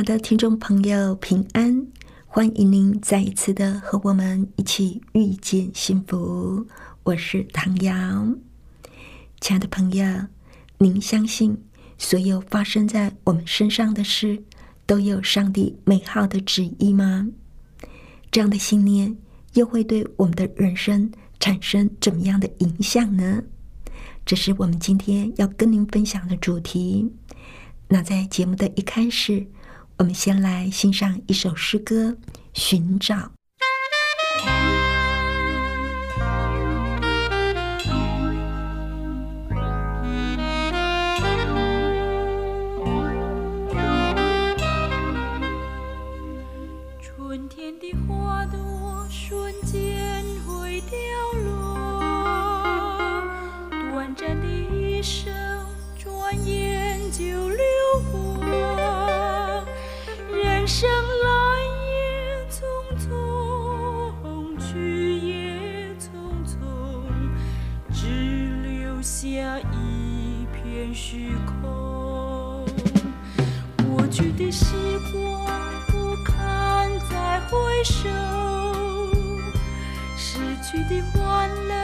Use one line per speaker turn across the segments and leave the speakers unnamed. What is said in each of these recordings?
亲爱的听众朋友，平安！欢迎您再一次的和我们一起遇见幸福。我是唐瑶，亲爱的朋友，您相信所有发生在我们身上的事都有上帝美好的旨意吗？这样的信念又会对我们的人生产生怎么样的影响呢？这是我们今天要跟您分享的主题。那在节目的一开始。我们先来欣赏一首诗歌《寻找》。
虚空。过去的时光不堪再回首，失去的欢乐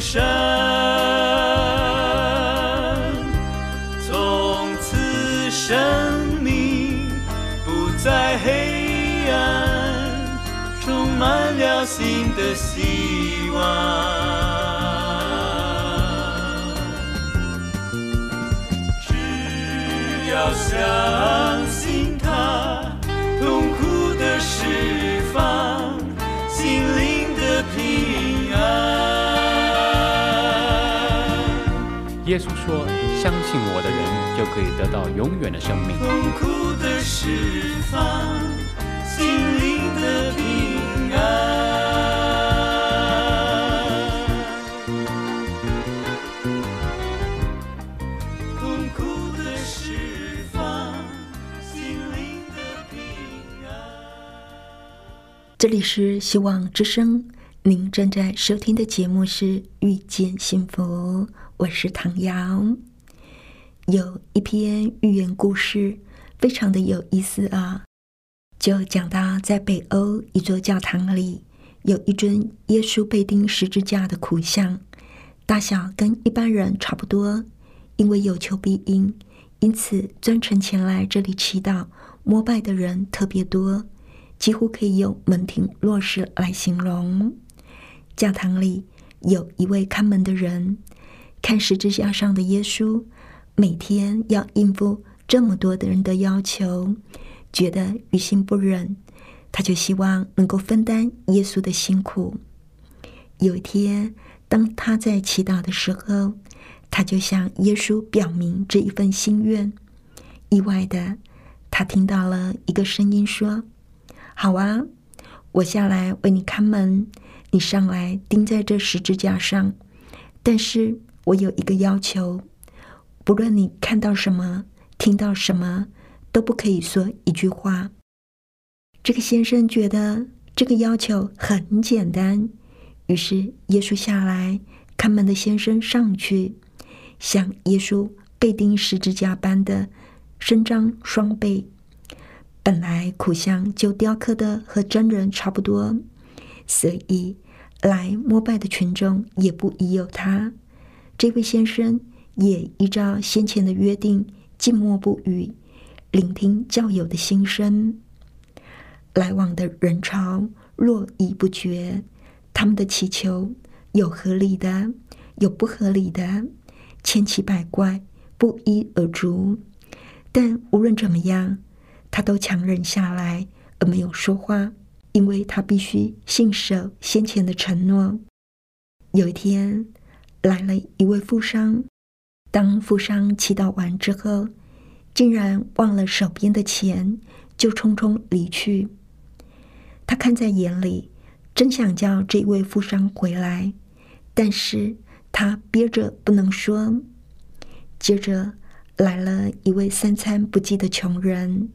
生，
从此生命不再黑暗，充满了新的希望。只要想
耶稣说：“相信我的人就可以得到永远的生命。”
痛苦的释放，心灵的平安。痛苦的释放，心灵的平安。
这里是希望之声，您正在收听的节目是《遇见幸福》，我是唐瑶。有一篇寓言故事，非常的有意思啊，就讲到在北欧一座教堂里，有一尊耶稣被钉十字架的苦像，大小跟一般人差不多，因为有求必应，因此专程前来这里祈祷膜拜的人特别多。几乎可以用门庭若市来形容。教堂里有一位看门的人，看十字架上的耶稣，每天要应付这么多的人的要求，觉得于心不忍，他就希望能够分担耶稣的辛苦。有一天，当他在祈祷的时候，他就向耶稣表明这一份心愿。意外的，他听到了一个声音说。好啊，我下来为你看门，你上来钉在这十字架上。但是我有一个要求，不论你看到什么、听到什么，都不可以说一句话。这个先生觉得这个要求很简单，于是耶稣下来，看门的先生上去，像耶稣被钉十字架般的伸张双臂。本来苦像就雕刻的和真人差不多，所以来膜拜的群众也不疑有他。这位先生也依照先前的约定，静默不语，聆听教友的心声。来往的人潮络绎不绝，他们的祈求有合理的，有不合理的，千奇百怪，不一而足。但无论怎么样。他都强忍下来，而没有说话，因为他必须信守先前的承诺。有一天，来了一位富商，当富商祈祷完之后，竟然忘了手边的钱，就匆匆离去。他看在眼里，真想叫这位富商回来，但是他憋着不能说。接着来了一位三餐不继的穷人。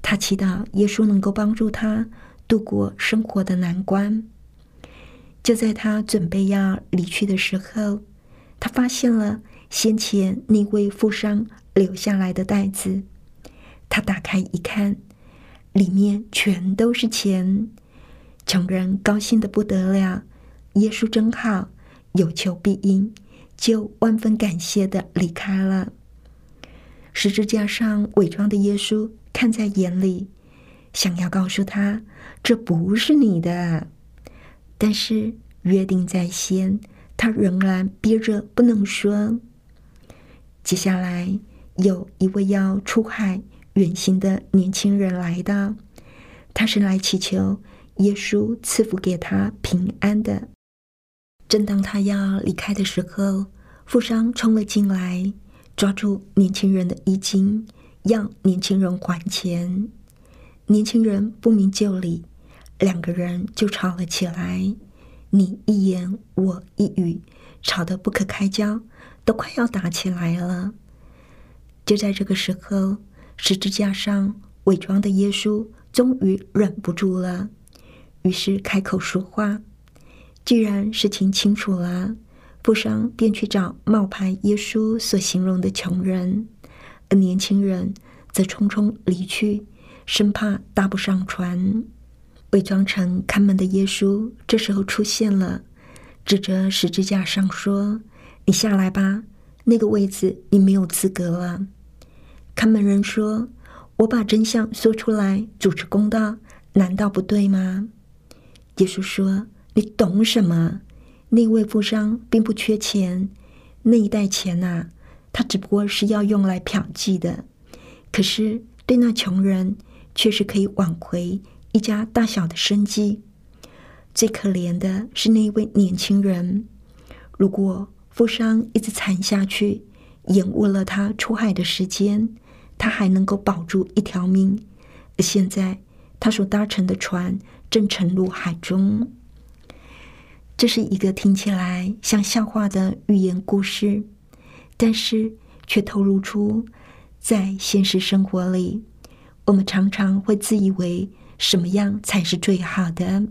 他祈祷耶稣能够帮助他度过生活的难关。就在他准备要离去的时候，他发现了先前那位富商留下来的袋子。他打开一看，里面全都是钱。穷人高兴的不得了，耶稣真好，有求必应，就万分感谢的离开了。十字架上伪装的耶稣。看在眼里，想要告诉他这不是你的，但是约定在先，他仍然憋着不能说。接下来有一位要出海远行的年轻人来到，他是来祈求耶稣赐福给他平安的。正当他要离开的时候，富商冲了进来，抓住年轻人的衣襟。要年轻人还钱，年轻人不明就里，两个人就吵了起来。你一言我一语，吵得不可开交，都快要打起来了。就在这个时候，十字架上伪装的耶稣终于忍不住了，于是开口说话。既然事情清楚了，富商便去找冒牌耶稣所形容的穷人。而年轻人则匆匆离去，生怕搭不上船。伪装成看门的耶稣这时候出现了，指着十字架上说：“你下来吧，那个位子你没有资格了。”看门人说：“我把真相说出来，主持公道，难道不对吗？”耶稣说：“你懂什么？那位富商并不缺钱，那一袋钱呐。”他只不过是要用来嫖妓的，可是对那穷人却是可以挽回一家大小的生计。最可怜的是那一位年轻人，如果富商一直惨下去，延误了他出海的时间，他还能够保住一条命。而现在，他所搭乘的船正沉入海中。这是一个听起来像笑话的寓言故事，但是却透露出在现实生活里，我们常常会自以为什么样才是最好的。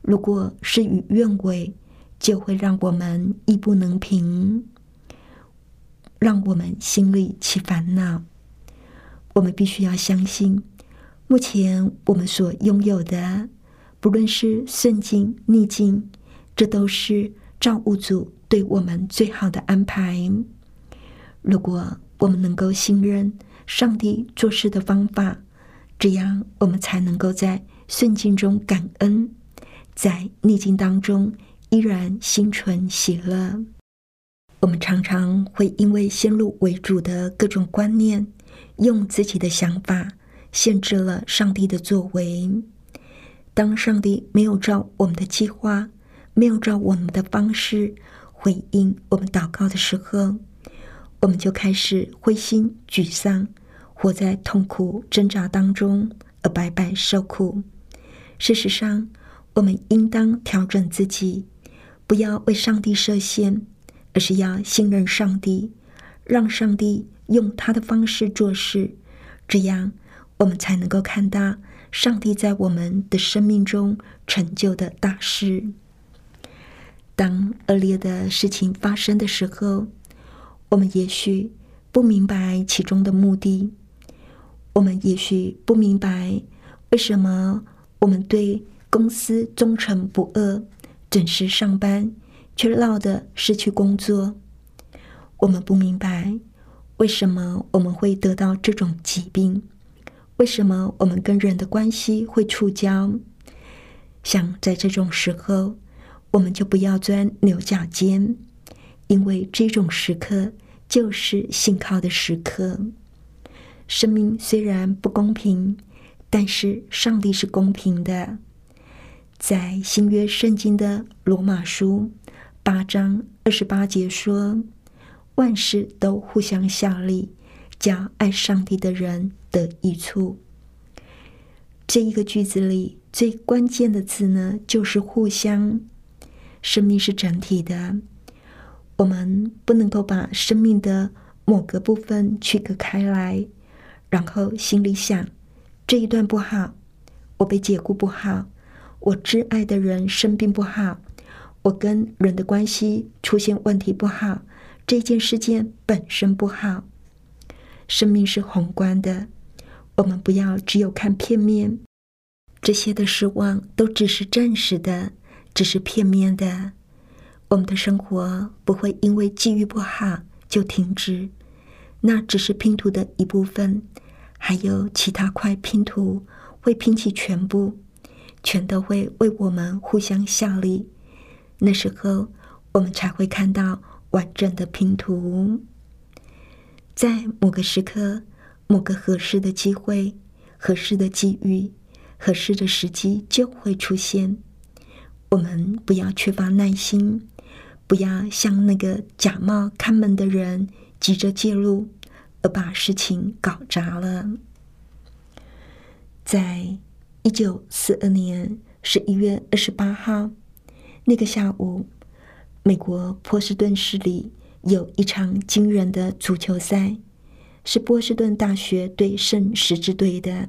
如果事与愿违，就会让我们意不能平，让我们心里起烦恼。我们必须要相信，目前我们所拥有的，不论是顺境逆境。这都是造物主对我们最好的安排。如果我们能够信任上帝做事的方法，这样我们才能够在顺境中感恩，在逆境当中依然心存喜乐。我们常常会因为先入为主的各种观念，用自己的想法限制了上帝的作为。当上帝没有照我们的计划，没有照我们的方式回应我们祷告的时候，我们就开始灰心沮丧，活在痛苦挣扎当中，而白白受苦。事实上，我们应当调整自己，不要为上帝设限，而是要信任上帝，让上帝用他的方式做事，这样我们才能够看到上帝在我们的生命中成就的大事。当恶劣的事情发生的时候，我们也许不明白其中的目的，我们也许不明白为什么我们对公司忠诚不阿、准时上班，却闹得失去工作。我们不明白为什么我们会得到这种疾病，为什么我们跟人的关系会触礁。像在这种时候。我们就不要钻牛角尖，因为这种时刻就是信靠的时刻。生命虽然不公平，但是上帝是公平的。在新约圣经的罗马书八章二十八节说：“万事都互相效力，叫爱上帝的人得益处。”这一个句子里最关键的字呢，就是“互相”。生命是整体的，我们不能够把生命的某个部分区隔开来，然后心里想这一段不好，我被解雇不好，我挚爱的人生病不好，我跟人的关系出现问题不好，这件事件本身不好。生命是宏观的，我们不要只有看片面，这些的失望都只是暂时的。只是片面的，我们的生活不会因为机遇不好就停止，那只是拼图的一部分，还有其他块拼图会拼起全部，全都会为我们互相效力。那时候，我们才会看到完整的拼图。在某个时刻，某个合适的机会、合适的机遇、合适的时机就会出现。我们不要缺乏耐心，不要像那个假冒看门的人急着介入，而把事情搞砸了。在一九四二年十一月二十八号那个下午，美国波士顿市里有一场惊人的足球赛，是波士顿大学对圣十字队的，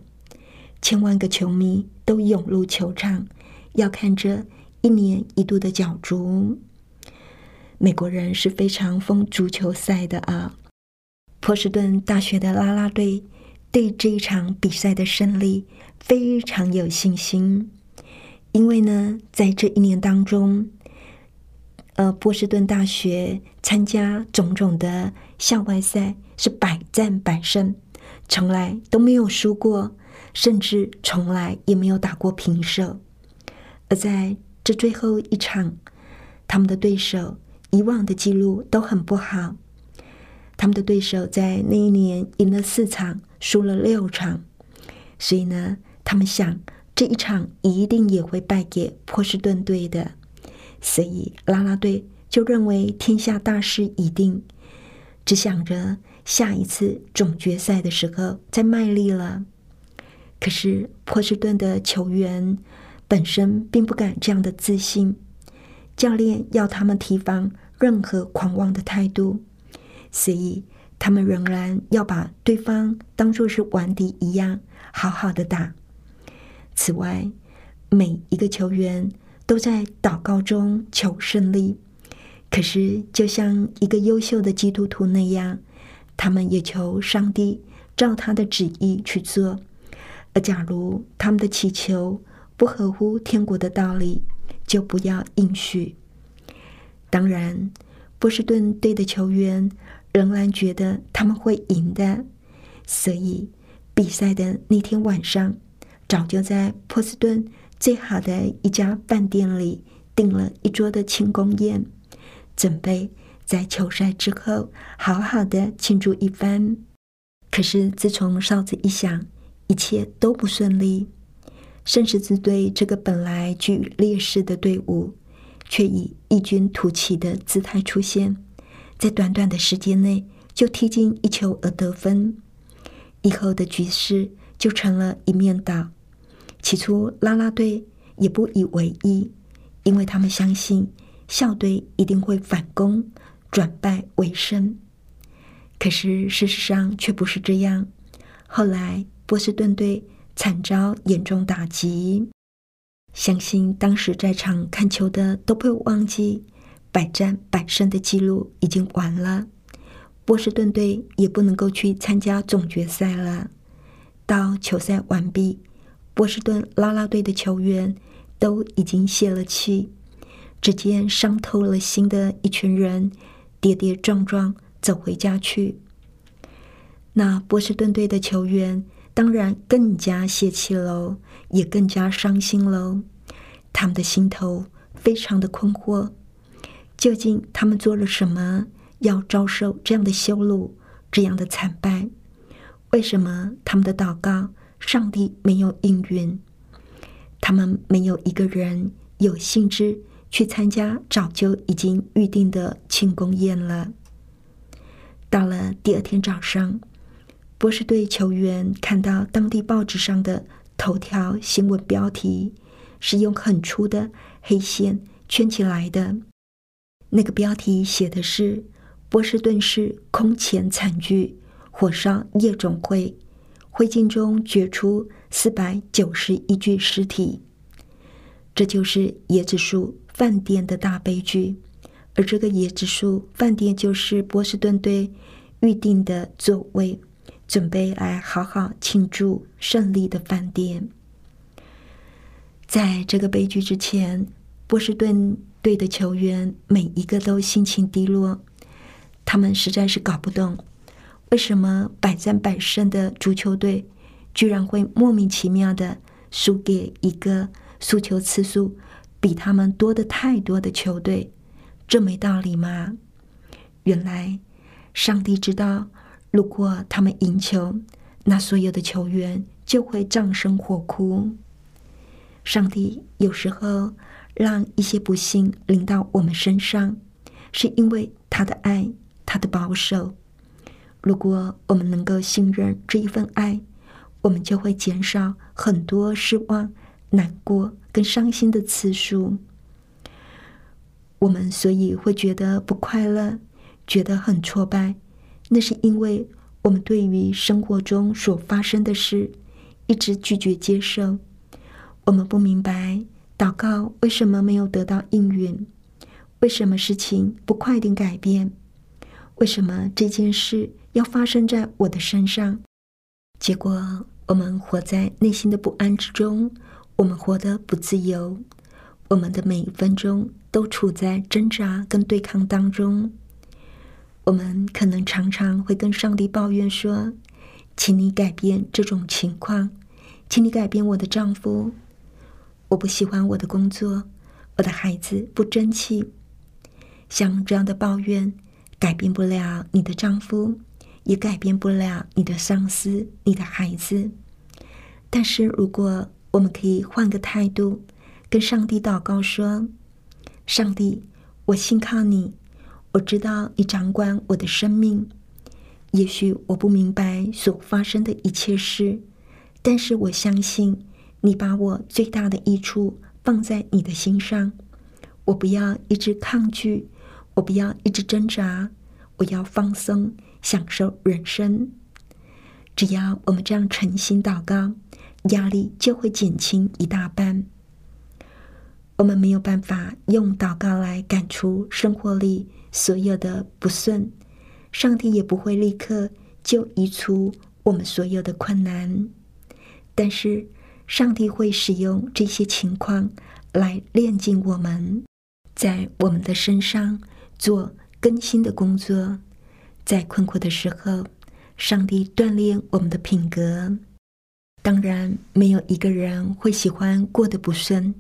千万个球迷都涌入球场，要看着。一年一度的角逐，美国人是非常疯足球赛的啊！波士顿大学的啦啦队对这一场比赛的胜利非常有信心，因为呢，在这一年当中，呃，波士顿大学参加种种的校外赛是百战百胜，从来都没有输过，甚至从来也没有打过平手，而在这最后一场，他们的对手以往的记录都很不好。他们的对手在那一年赢了四场，输了六场，所以呢，他们想这一场一定也会败给波士顿队的，所以啦啦队就认为天下大势已定，只想着下一次总决赛的时候再卖力了。可是波士顿的球员本身并不敢这样的自信，教练要他们提防任何狂妄的态度，所以他们仍然要把对方当作是顽敌一样，好好的打。此外，每一个球员都在祷告中求胜利。可是，就像一个优秀的基督徒那样，他们也求上帝照他的旨意去做。而假如他们的祈求不合乎天国的道理，就不要应许。当然，波士顿队的球员仍然觉得他们会赢的，所以比赛的那天晚上，早就在波士顿最好的一家饭店里订了一桌的庆功宴，准备在球赛之后好好的庆祝一番。可是自从哨子一响，一切都不顺利，圣十字队这个本来居劣势的队伍，却以异军突起的姿态出现，在短短的时间内就踢进一球而得分，以后的局势就成了一面倒。起初，拉拉队也不以为意，因为他们相信校队一定会反攻，转败为胜。可是事实上却不是这样。后来。波士顿队惨遭严重打击，相信当时在场看球的都不会忘记百战百胜的记录已经完了。波士顿队也不能够去参加总决赛了。到球赛完毕，波士顿啦啦队的球员都已经泄了气，只见伤透了心的一群人跌跌撞撞走回家去。那波士顿队的球员。当然更加泄气喽，也更加伤心喽。他们的心头非常的困惑，究竟他们做了什么，要遭受这样的羞辱，这样的惨败？为什么他们的祷告，上帝没有应允？他们没有一个人有兴致去参加早就已经预定的庆功宴了。到了第二天早上。波士队球员看到当地报纸上的头条新闻标题，是用很粗的黑线圈起来的。那个标题写的是“波士顿市空前惨剧，火烧夜总会，灰烬中掘出四百九十一具尸体”。这就是椰子树饭店的大悲剧，而这个椰子树饭店就是波士顿队预定的座位。准备来好好庆祝胜利的饭店。在这个悲剧之前，波士顿队的球员每一个都心情低落，他们实在是搞不懂，为什么百战百胜的足球队居然会莫名其妙的输给一个输球次数比他们多的太多的球队？这没道理吗？原来，上帝知道。如果他们赢球，那所有的球员就会葬身火窟。上帝有时候让一些不幸临到我们身上，是因为他的爱，他的保守。如果我们能够信任这一份爱，我们就会减少很多失望、难过跟伤心的次数。我们所以会觉得不快乐，觉得很挫败。那是因为我们对于生活中所发生的事一直拒绝接受，我们不明白祷告为什么没有得到应允，为什么事情不快点改变，为什么这件事要发生在我的身上？结果我们活在内心的不安之中，我们活得不自由，我们的每一分钟都处在挣扎跟对抗当中。我们可能常常会跟上帝抱怨说：“请你改变这种情况，请你改变我的丈夫。我不喜欢我的工作，我的孩子不争气。”像这样的抱怨，改变不了你的丈夫，也改变不了你的上司、你的孩子。但是，如果我们可以换个态度，跟上帝祷告说：“上帝，我信靠你，我知道你掌管我的生命。也许我不明白所发生的一切事，但是我相信你把我最大的益处放在你的心上。我不要一直抗拒，我不要一直挣扎，我要放松，享受人生。只要我们这样诚心祷告，压力就会减轻一大半。我们没有办法用祷告来赶出生活里所有的不顺。上帝也不会立刻就移除我们所有的困难，但是上帝会使用这些情况来炼净我们，在我们的身上做更新的工作。在困苦的时候，上帝锻炼我们的品格。当然，没有一个人会喜欢过得不顺。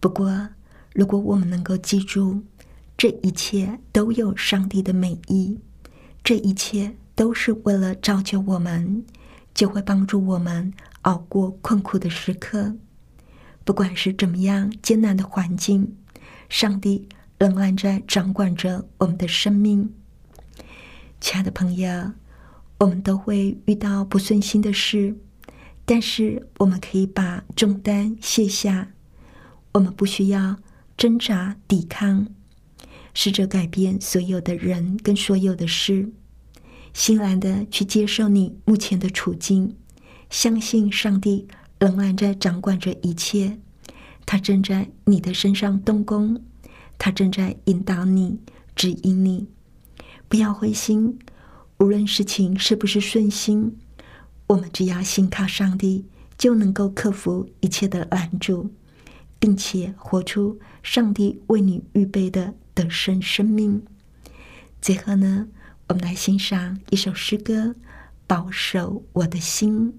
不过，如果我们能够记住，这一切都有上帝的美意。这一切都是为了造就我们，就会帮助我们熬过困苦的时刻。不管是怎么样艰难的环境，上帝仍然在掌管着我们的生命。亲爱的朋友，我们都会遇到不顺心的事，但是我们可以把重担卸下，我们不需要挣扎抵抗。试着改变所有的人跟所有的事，欣然的去接受你目前的处境，相信上帝仍然在掌管着一切，他正在你的身上动工，他正在引导你、指引你。不要灰心，无论事情是不是顺心，我们只要信靠上帝，就能够克服一切的拦阻，并且活出上帝为你预备的。得胜生命。最后呢，我们来欣赏一首诗歌《保守我的心》。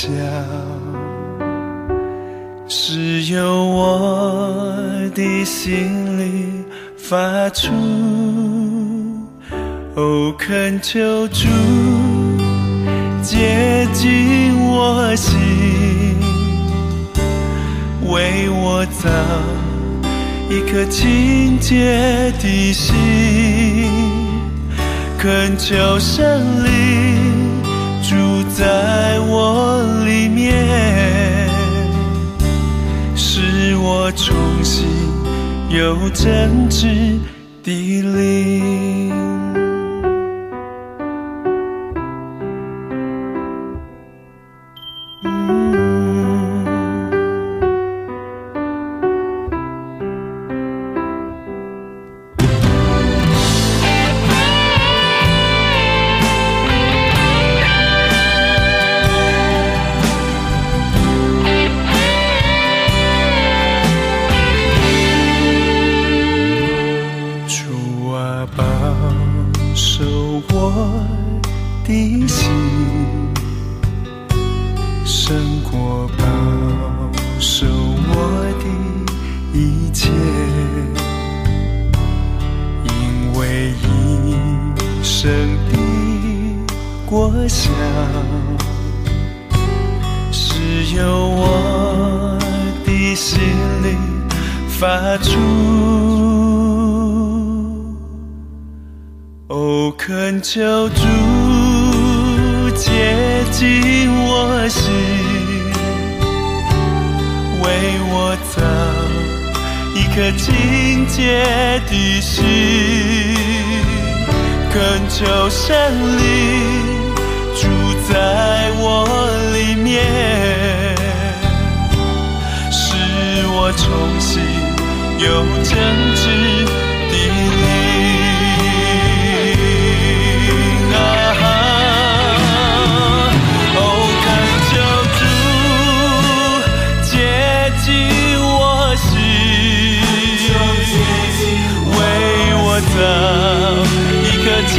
笑只有我的心里发出哦恳求主接近我心为我造一颗清洁的心恳求神灵有真挚的灵。想是由我的心里发出哦恳求主接近我心为我造一颗清洁的心恳求神灵在我里面，使我重新有真挚的你啊！哦，看救主接近我心，为我造一颗心。